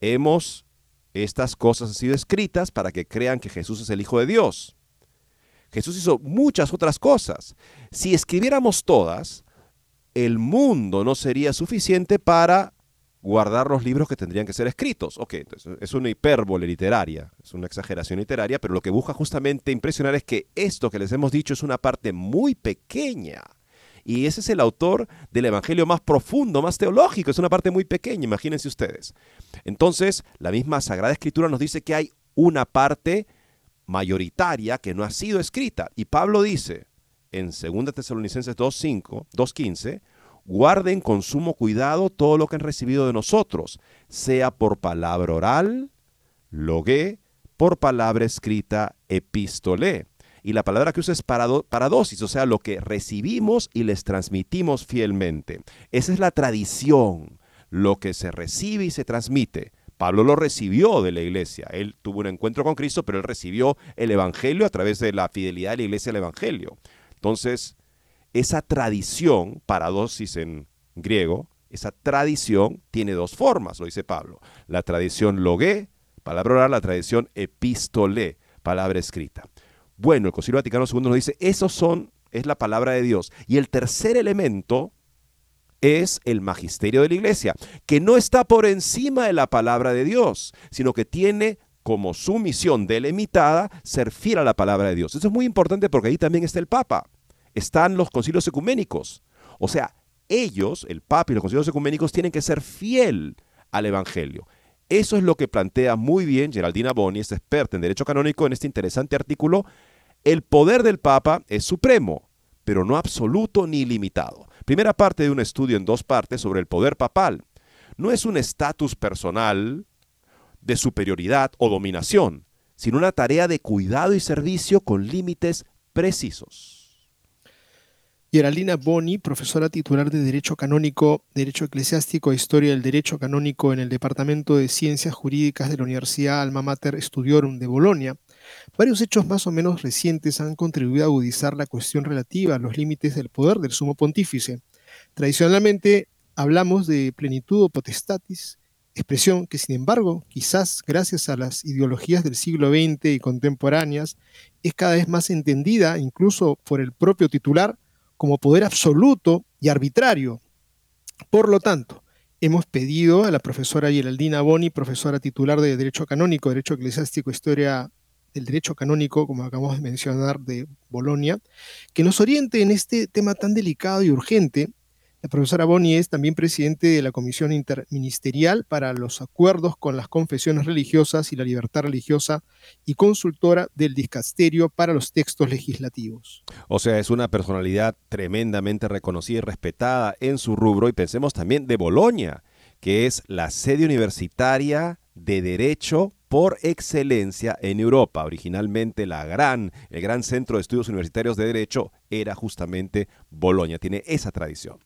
hemos, estas cosas han sido escritas para que crean que Jesús es el Hijo de Dios. Jesús hizo muchas otras cosas. Si escribiéramos todas, el mundo no sería suficiente para guardar los libros que tendrían que ser escritos. Ok, entonces es una hipérbole literaria, es una exageración literaria, pero lo que busca justamente impresionar es que esto que les hemos dicho es una parte muy pequeña. Y ese es el autor del Evangelio más profundo, más teológico, es una parte muy pequeña, imagínense ustedes. Entonces, la misma Sagrada Escritura nos dice que hay una parte mayoritaria que no ha sido escrita. Y Pablo dice en 2 Tesalonicenses 2.5, 2.15, guarden con sumo cuidado todo lo que han recibido de nosotros, sea por palabra oral, logué, por palabra escrita, epístole. Y la palabra que usa es paradosis, o sea, lo que recibimos y les transmitimos fielmente. Esa es la tradición, lo que se recibe y se transmite. Pablo lo recibió de la iglesia. Él tuvo un encuentro con Cristo, pero él recibió el Evangelio a través de la fidelidad de la iglesia al Evangelio. Entonces, esa tradición, paradosis en griego, esa tradición tiene dos formas, lo dice Pablo. La tradición logué, palabra oral, la tradición epístole, palabra escrita. Bueno, el Concilio Vaticano II nos dice, esos son, es la palabra de Dios. Y el tercer elemento es el magisterio de la iglesia, que no está por encima de la palabra de Dios, sino que tiene como su misión delimitada ser fiel a la palabra de Dios. Eso es muy importante porque ahí también está el Papa están los concilios ecuménicos. O sea, ellos, el Papa y los concilios ecuménicos, tienen que ser fiel al Evangelio. Eso es lo que plantea muy bien Geraldina Boni, es experta en derecho canónico, en este interesante artículo. El poder del Papa es supremo, pero no absoluto ni limitado. Primera parte de un estudio en dos partes sobre el poder papal. No es un estatus personal de superioridad o dominación, sino una tarea de cuidado y servicio con límites precisos. Geraldina Boni, profesora titular de Derecho Canónico, Derecho Eclesiástico e Historia del Derecho Canónico en el Departamento de Ciencias Jurídicas de la Universidad Alma Mater Studiorum de Bolonia. Varios hechos más o menos recientes han contribuido a agudizar la cuestión relativa a los límites del poder del sumo pontífice. Tradicionalmente hablamos de plenitud o potestatis, expresión que sin embargo, quizás gracias a las ideologías del siglo XX y contemporáneas, es cada vez más entendida incluso por el propio titular como poder absoluto y arbitrario. Por lo tanto, hemos pedido a la profesora Geraldina Boni, profesora titular de Derecho Canónico, Derecho Eclesiástico, Historia del Derecho Canónico, como acabamos de mencionar, de Bolonia, que nos oriente en este tema tan delicado y urgente la profesora Boni es también presidente de la Comisión Interministerial para los Acuerdos con las Confesiones Religiosas y la Libertad Religiosa y consultora del Discasterio para los Textos Legislativos. O sea, es una personalidad tremendamente reconocida y respetada en su rubro y pensemos también de Bolonia, que es la sede universitaria de Derecho por excelencia en Europa. Originalmente la gran, el gran centro de estudios universitarios de derecho era justamente Bolonia, tiene esa tradición.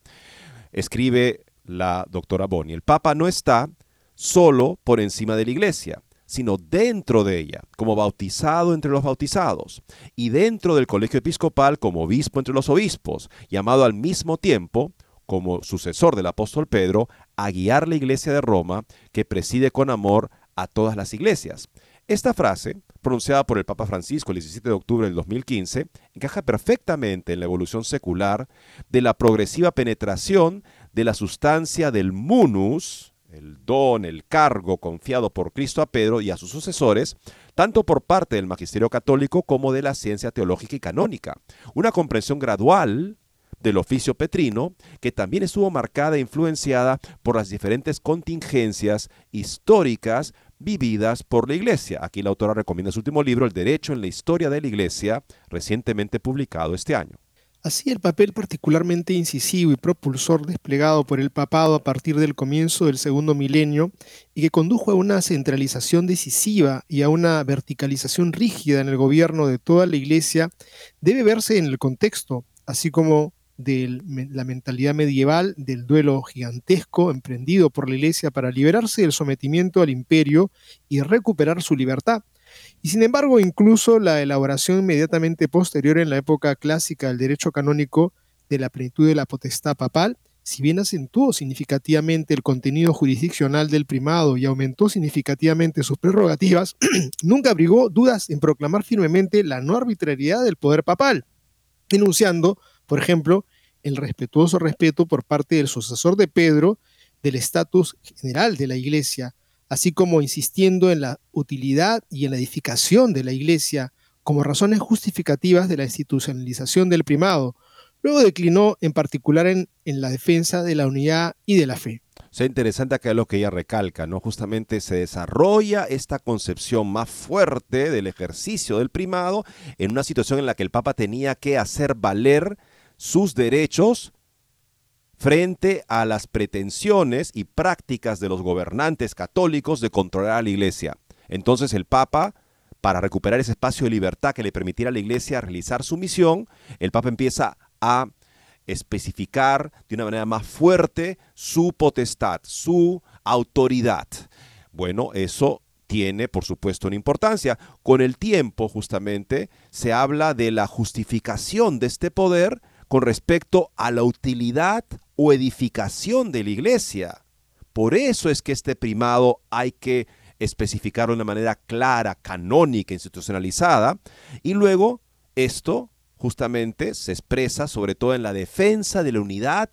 Escribe la doctora Boni, el Papa no está solo por encima de la iglesia, sino dentro de ella, como bautizado entre los bautizados, y dentro del colegio episcopal como obispo entre los obispos, llamado al mismo tiempo, como sucesor del apóstol Pedro, a guiar la iglesia de Roma, que preside con amor a todas las iglesias. Esta frase, pronunciada por el Papa Francisco el 17 de octubre del 2015, encaja perfectamente en la evolución secular de la progresiva penetración de la sustancia del munus, el don, el cargo confiado por Cristo a Pedro y a sus sucesores, tanto por parte del magisterio católico como de la ciencia teológica y canónica. Una comprensión gradual del oficio petrino, que también estuvo marcada e influenciada por las diferentes contingencias históricas vividas por la Iglesia. Aquí la autora recomienda su último libro, El Derecho en la Historia de la Iglesia, recientemente publicado este año. Así el papel particularmente incisivo y propulsor desplegado por el papado a partir del comienzo del segundo milenio y que condujo a una centralización decisiva y a una verticalización rígida en el gobierno de toda la Iglesia debe verse en el contexto, así como de la mentalidad medieval del duelo gigantesco emprendido por la Iglesia para liberarse del sometimiento al imperio y recuperar su libertad. Y sin embargo, incluso la elaboración inmediatamente posterior en la época clásica del derecho canónico de la plenitud de la potestad papal si bien acentuó significativamente el contenido jurisdiccional del primado y aumentó significativamente sus prerrogativas, nunca abrigó dudas en proclamar firmemente la no arbitrariedad del poder papal, denunciando, por ejemplo, el respetuoso respeto por parte del sucesor de Pedro del estatus general de la Iglesia, así como insistiendo en la utilidad y en la edificación de la Iglesia como razones justificativas de la institucionalización del primado, Luego declinó en particular en, la defensa de la unidad y de la fe. O interesante acá lo que ella recalca, ¿no? Justamente se desarrolla esta concepción más fuerte del ejercicio del primado en una situación en la que el Papa tenía que hacer valer sus derechos frente a las pretensiones y prácticas de los gobernantes católicos de controlar a la iglesia. Entonces el Papa, para recuperar ese espacio de libertad que le permitiera a la iglesia realizar su misión, el Papa empieza a especificar de una manera más fuerte su potestad, su autoridad. Bueno, eso tiene, por supuesto, una importancia. Con el tiempo, justamente, se habla de la justificación de este poder con respecto a la utilidad o edificación de la iglesia. Por eso es que este primado hay que especificarlo de una manera clara, canónica, institucionalizada, y luego esto justamente se expresa sobre todo en la defensa de la unidad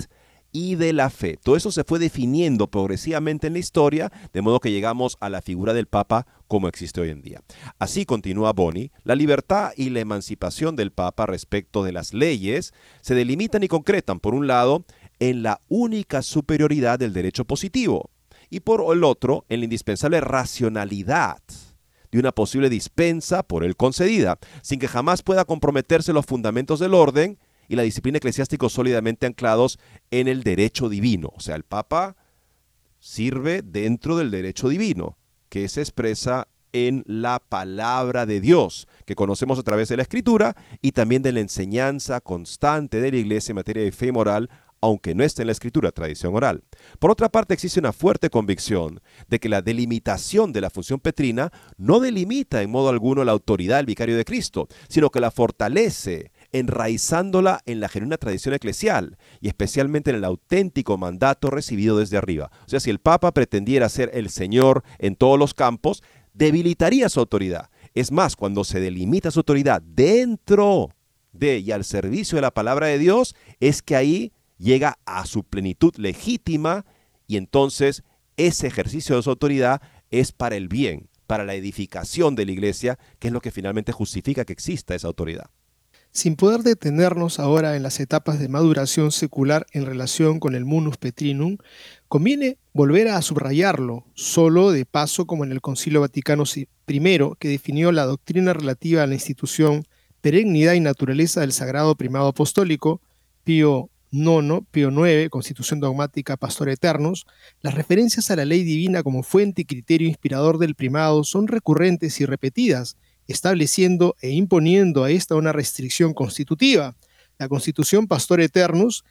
y de la fe. Todo eso se fue definiendo progresivamente en la historia, de modo que llegamos a la figura del Papa como existe hoy en día. Así continúa Boni, la libertad y la emancipación del Papa respecto de las leyes se delimitan y concretan, por un lado, en la única superioridad del derecho positivo y por el otro, en la indispensable racionalidad de una posible dispensa por él concedida, sin que jamás pueda comprometerse los fundamentos del orden y la disciplina eclesiástica sólidamente anclados en el derecho divino. O sea, el Papa sirve dentro del derecho divino, que se expresa en la palabra de Dios, que conocemos a través de la Escritura y también de la enseñanza constante de la Iglesia en materia de fe moral aunque no esté en la escritura, tradición oral. Por otra parte, existe una fuerte convicción de que la delimitación de la función petrina no delimita en modo alguno la autoridad del vicario de Cristo, sino que la fortalece, enraizándola en la genuina tradición eclesial y especialmente en el auténtico mandato recibido desde arriba. O sea, si el Papa pretendiera ser el Señor en todos los campos, debilitaría su autoridad. Es más, cuando se delimita su autoridad dentro de y al servicio de la palabra de Dios, es que ahí llega a su plenitud legítima y entonces ese ejercicio de su autoridad es para el bien, para la edificación de la iglesia, que es lo que finalmente justifica que exista esa autoridad. Sin poder detenernos ahora en las etapas de maduración secular en relación con el munus petrinum, conviene volver a subrayarlo, solo de paso como en el Concilio Vaticano I, que definió la doctrina relativa a la institución, perennidad y naturaleza del Sagrado Primado Apostólico, Pío Nono, Pío IX, Constitución Dogmática Pastor Eternos, las referencias a la ley divina como fuente y criterio inspirador del primado son recurrentes y repetidas, estableciendo e imponiendo a esta una restricción constitutiva. La Constitución Pastor Eternus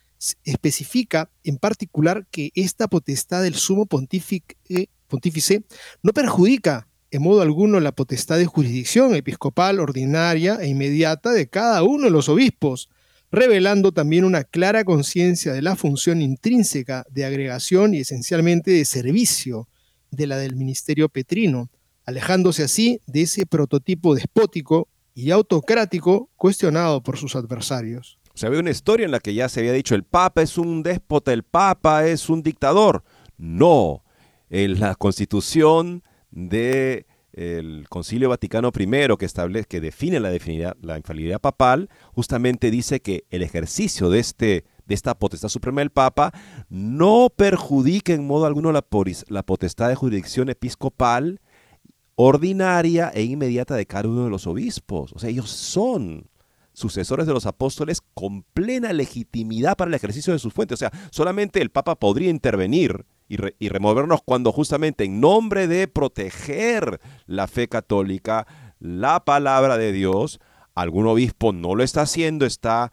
especifica en particular que esta potestad del sumo pontífice no perjudica en modo alguno la potestad de jurisdicción episcopal ordinaria e inmediata de cada uno de los obispos, revelando también una clara conciencia de la función intrínseca de agregación y esencialmente de servicio de la del ministerio petrino, alejándose así de ese prototipo despótico y autocrático cuestionado por sus adversarios. Sea, había una historia en la que ya se había dicho el Papa es un déspota, el Papa es un dictador. No, en la constitución de el Concilio Vaticano I, que, define la, infalibilidad papal, justamente dice que el ejercicio de, este, de esta potestad suprema del Papa no perjudica en modo alguno la, la potestad de jurisdicción episcopal ordinaria e inmediata de cada uno de los obispos. O sea, ellos son sucesores de los apóstoles con plena legitimidad para el ejercicio de sus fuentes. O sea, solamente el Papa podría intervenir y, removernos cuando justamente en nombre de proteger la fe católica, la palabra de Dios, algún obispo no lo está haciendo, está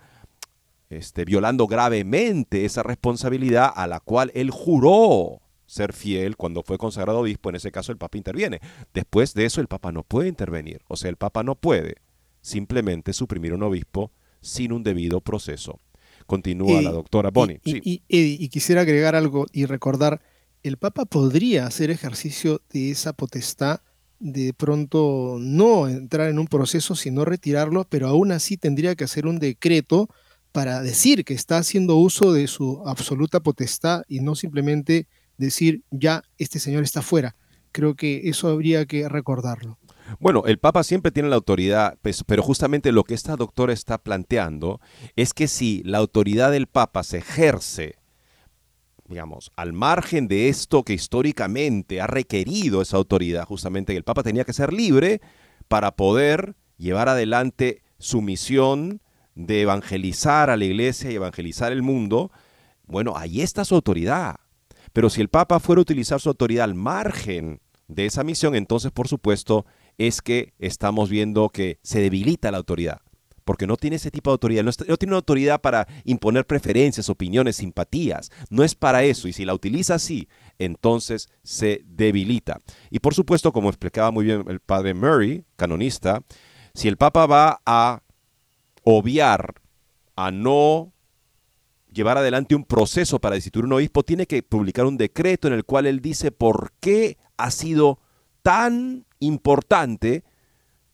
este, violando gravemente esa responsabilidad a la cual él juró ser fiel cuando fue consagrado obispo, en ese caso el Papa interviene. Después de eso el Papa no puede intervenir, o sea, el Papa no puede simplemente suprimir un obispo sin un debido proceso. Continúa la doctora Bonnie. Y, y, quisiera agregar algo y recordar, el Papa podría hacer ejercicio de esa potestad de pronto no entrar en un proceso, sino retirarlo, pero aún así tendría que hacer un decreto para decir que está haciendo uso de su absoluta potestad y no simplemente decir ya este señor está fuera. Creo que eso habría que recordarlo. Bueno, el Papa siempre tiene la autoridad, pues, pero justamente lo que esta doctora está planteando es que si la autoridad del Papa se ejerce digamos, al margen de esto que históricamente ha requerido esa autoridad, justamente que el Papa tenía que ser libre para poder llevar adelante su misión de evangelizar a la iglesia y evangelizar el mundo, bueno, ahí está su autoridad. Pero si el Papa fuera a utilizar su autoridad al margen de esa misión, entonces por supuesto es que estamos viendo que se debilita la autoridad porque no tiene ese tipo de autoridad, no, tiene una autoridad para imponer preferencias, opiniones, simpatías, no es para eso, y si la utiliza así, entonces se debilita. Y por supuesto, como explicaba muy bien el padre Murray, canonista, si el Papa va a obviar, a no llevar adelante un proceso para destituir un obispo, tiene que publicar un decreto en el cual él dice por qué ha sido tan importante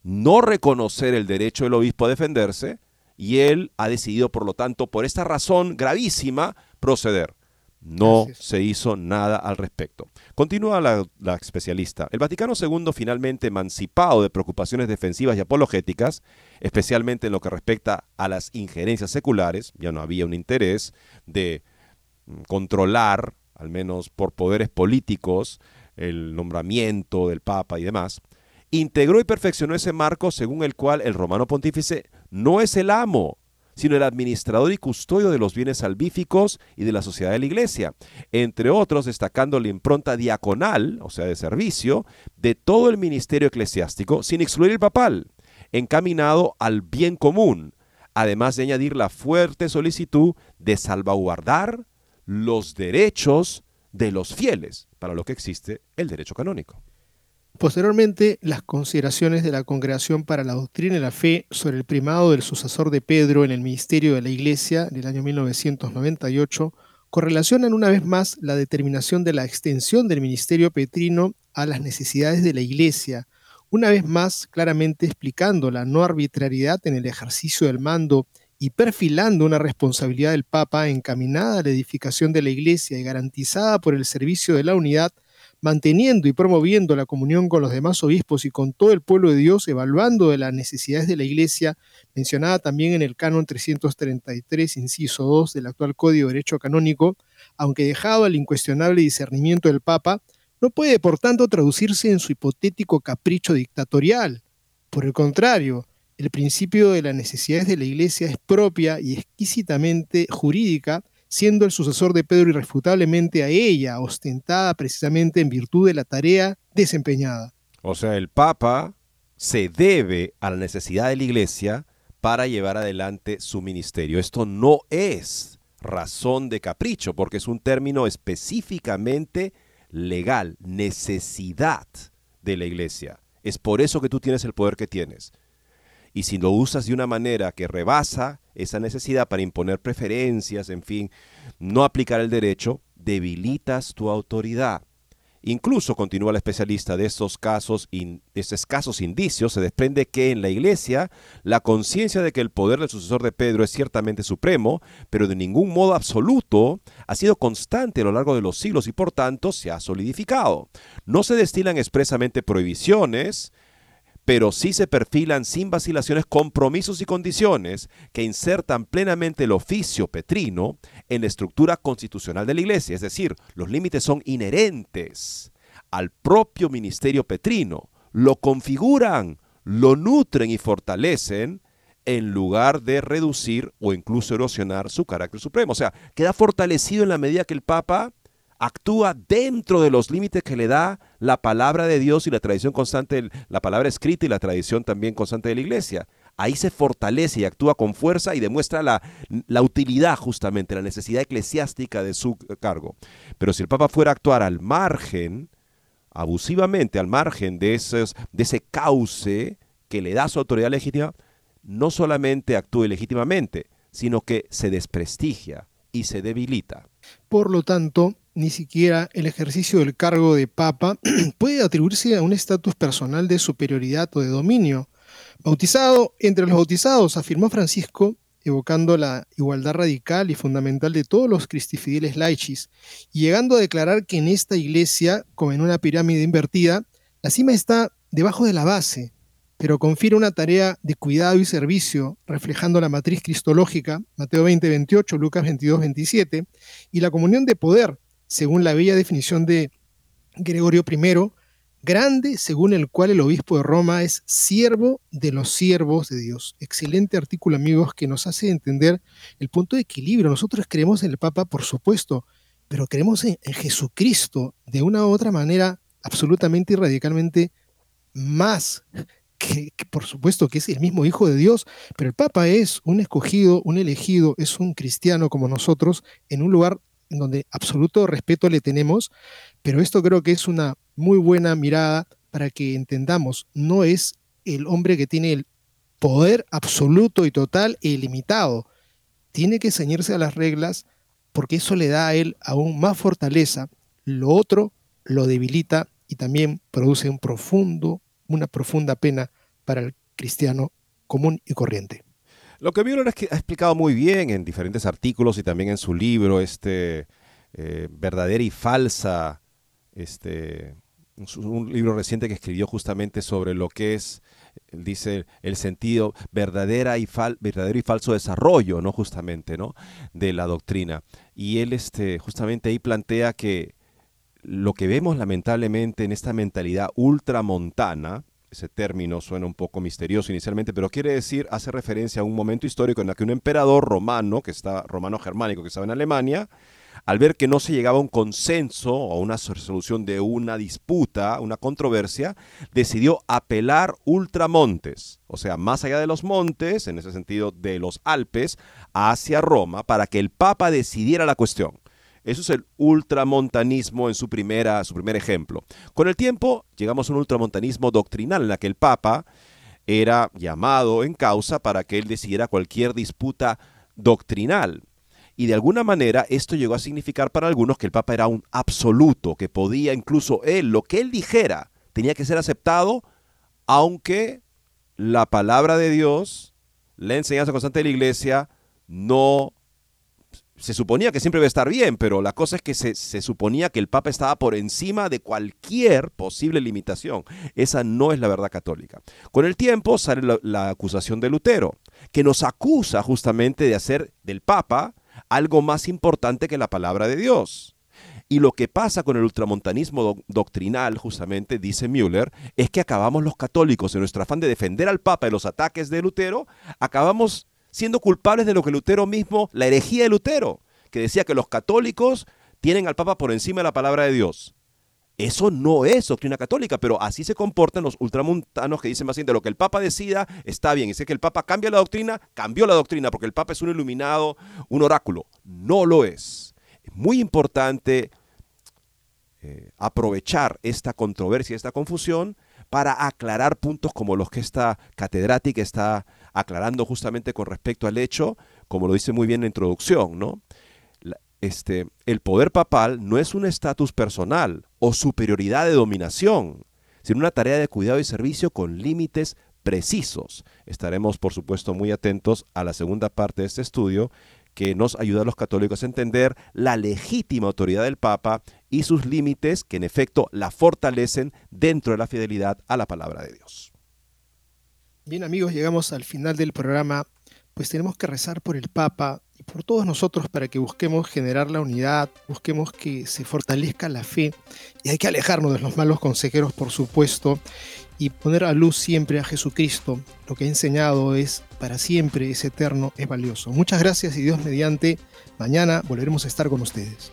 no reconocer el derecho del obispo a defenderse y él ha decidido, por lo tanto, por esta razón gravísima, proceder. No se hizo nada al respecto. Continúa la, la, especialista. El Vaticano II, finalmente emancipado de preocupaciones defensivas y apologéticas, especialmente en lo que respecta a las injerencias seculares, ya no había un interés de mm, controlar, al menos por poderes políticos, el nombramiento del Papa y demás, integró y perfeccionó ese marco según el cual el romano pontífice no es el amo, sino el administrador y custodio de los bienes salvíficos y de la sociedad de la iglesia, entre otros destacando la impronta diaconal, o sea, de servicio, de todo el ministerio eclesiástico, sin excluir el papal, encaminado al bien común, además de añadir la fuerte solicitud de salvaguardar los derechos de los fieles, para lo que existe el derecho canónico. Posteriormente, las consideraciones de la Congregación para la Doctrina y la Fe sobre el primado del sucesor de Pedro en el ministerio de la Iglesia del año 1998 correlacionan una vez más la determinación de la extensión del ministerio petrino a las necesidades de la Iglesia, una vez más claramente explicando la no arbitrariedad en el ejercicio del mando y perfilando una responsabilidad del Papa encaminada a la edificación de la Iglesia y garantizada por el servicio de la unidad manteniendo y promoviendo la comunión con los demás obispos y con todo el pueblo de Dios, evaluando de las necesidades de la Iglesia, mencionada también en el canon 333, inciso 2 del actual Código de Derecho Canónico, aunque dejado al incuestionable discernimiento del Papa, no puede por tanto traducirse en su hipotético capricho dictatorial. Por el contrario, el principio de las necesidades de la Iglesia es propia y exquisitamente jurídica, siendo el sucesor de Pedro irrefutablemente a ella, ostentada precisamente en virtud de la tarea desempeñada. O sea, el Papa se debe a la necesidad de la Iglesia para llevar adelante su ministerio. Esto no es razón de capricho, porque es un término específicamente legal, necesidad de la Iglesia. Es por eso que tú tienes el poder que tienes. Y si lo usas de una manera que rebasa esa necesidad para imponer preferencias, en fin, no aplicar el derecho, debilitas tu autoridad. Incluso, continúa la especialista, de estos casos, de estos escasos indicios, se desprende que en la Iglesia la conciencia de que el poder del sucesor de Pedro es ciertamente supremo, pero de ningún modo absoluto, ha sido constante a lo largo de los siglos y por tanto se ha solidificado. No se destilan expresamente prohibiciones, pero sí se perfilan sin vacilaciones compromisos y condiciones que insertan plenamente el oficio petrino en la estructura constitucional de la Iglesia. Es decir, los límites son inherentes al propio ministerio petrino, lo configuran, lo nutren y fortalecen en lugar de reducir o incluso erosionar su carácter supremo. O sea, queda fortalecido en la medida que el Papa actúa dentro de los límites que le da la palabra de Dios y la tradición constante, la palabra escrita y la tradición también constante de la iglesia. Ahí se fortalece y actúa con fuerza y demuestra la, utilidad justamente, la necesidad eclesiástica de su cargo. Pero si el Papa fuera a actuar al margen, abusivamente, al margen de, esos, de ese cauce que le da su autoridad legítima, no solamente actúe legítimamente, sino que se desprestigia y se debilita. Por lo tanto, ni siquiera el ejercicio del cargo de papa puede atribuirse a un estatus personal de superioridad o de dominio. Bautizado entre los bautizados, afirmó Francisco, evocando la igualdad radical y fundamental de todos los cristifieles laicis, y llegando a declarar que en esta iglesia, como en una pirámide invertida, la cima está debajo de la base, pero confiere una tarea de cuidado y servicio, reflejando la matriz cristológica, Mateo 20, 28, Lucas 22, 27, y la comunión de poder, según la bella definición de Gregorio I, grande según el cual el obispo de Roma es siervo de los siervos de Dios. Excelente artículo, amigos, que nos hace entender el punto de equilibrio. Nosotros creemos en el Papa, por supuesto, pero creemos en, Jesucristo de una u otra manera absolutamente y radicalmente más que, por supuesto que es el mismo Hijo de Dios, pero el Papa es un escogido, un elegido, es un cristiano como nosotros, en un lugar en donde absoluto respeto le tenemos, pero esto creo que es una muy buena mirada para que entendamos, no es el hombre que tiene el poder absoluto y total e ilimitado, tiene que ceñirse a las reglas porque eso le da a él aún más fortaleza, lo otro lo debilita y también produce un profundo una profunda pena para el cristiano común y corriente. Lo que Müller ha explicado muy bien en diferentes artículos y también en su libro, este, eh, Verdadera y Falsa, este, un libro reciente que escribió justamente sobre lo que es, dice, el sentido verdadera y verdadero y falso desarrollo, ¿no? Justamente, ¿no? De la doctrina. Y él, este, justamente ahí plantea que lo que vemos lamentablemente en esta mentalidad ultramontana, ese término suena un poco misterioso inicialmente, pero quiere decir, hace referencia a un momento histórico en el que un emperador romano, que está, romano germánico, que estaba en Alemania, al ver que no se llegaba a un consenso o una resolución de una disputa, una controversia, decidió apelar ultramontes, o sea, más allá de los montes, en ese sentido de los Alpes, hacia Roma, para que el Papa decidiera la cuestión. Eso es el ultramontanismo en su, primera, su primer ejemplo. Con el tiempo llegamos a un ultramontanismo doctrinal en la que el Papa era llamado en causa para que él decidiera cualquier disputa doctrinal. Y de alguna manera esto llegó a significar para algunos que el Papa era un absoluto, que podía incluso él, lo que él dijera, tenía que ser aceptado, aunque la palabra de Dios, la enseñanza constante de la iglesia, no se suponía que siempre iba a estar bien, pero la cosa es que se, suponía que el Papa estaba por encima de cualquier posible limitación. Esa no es la verdad católica. Con el tiempo sale la, la acusación de Lutero, que nos acusa justamente de hacer del Papa algo más importante que la palabra de Dios. Y lo que pasa con el ultramontanismo doctrinal, justamente, dice Müller, es que acabamos los católicos, en nuestro afán de defender al Papa de los ataques de Lutero, acabamos siendo culpables de lo que Lutero mismo, la herejía de Lutero, que decía que los católicos tienen al Papa por encima de la palabra de Dios. Eso no es doctrina católica, pero así se comportan los ultramontanos que dicen más bien de lo que el Papa decida, está bien. Y si que el Papa cambia la doctrina, cambió la doctrina, porque el Papa es un iluminado, un oráculo. No lo es. Es muy importante eh, aprovechar esta controversia, esta confusión, para aclarar puntos como los que esta catedrática está aclarando justamente con respecto al hecho, como lo dice muy bien en la introducción, ¿no? Este, el poder papal no es un estatus personal o superioridad de dominación, sino una tarea de cuidado y servicio con límites precisos. Estaremos, por supuesto, muy atentos a la segunda parte de este estudio que nos ayuda a los católicos a entender la legítima autoridad del Papa y sus límites que en efecto la fortalecen dentro de la fidelidad a la palabra de Dios. Bien amigos, llegamos al final del programa, pues tenemos que rezar por el Papa y por todos nosotros para que busquemos generar la unidad, busquemos que se fortalezca la fe y hay que alejarnos de los malos consejeros, por supuesto, y poner a luz siempre a Jesucristo. Lo que ha enseñado es para siempre, es eterno, es valioso. Muchas gracias y Dios mediante, mañana volveremos a estar con ustedes.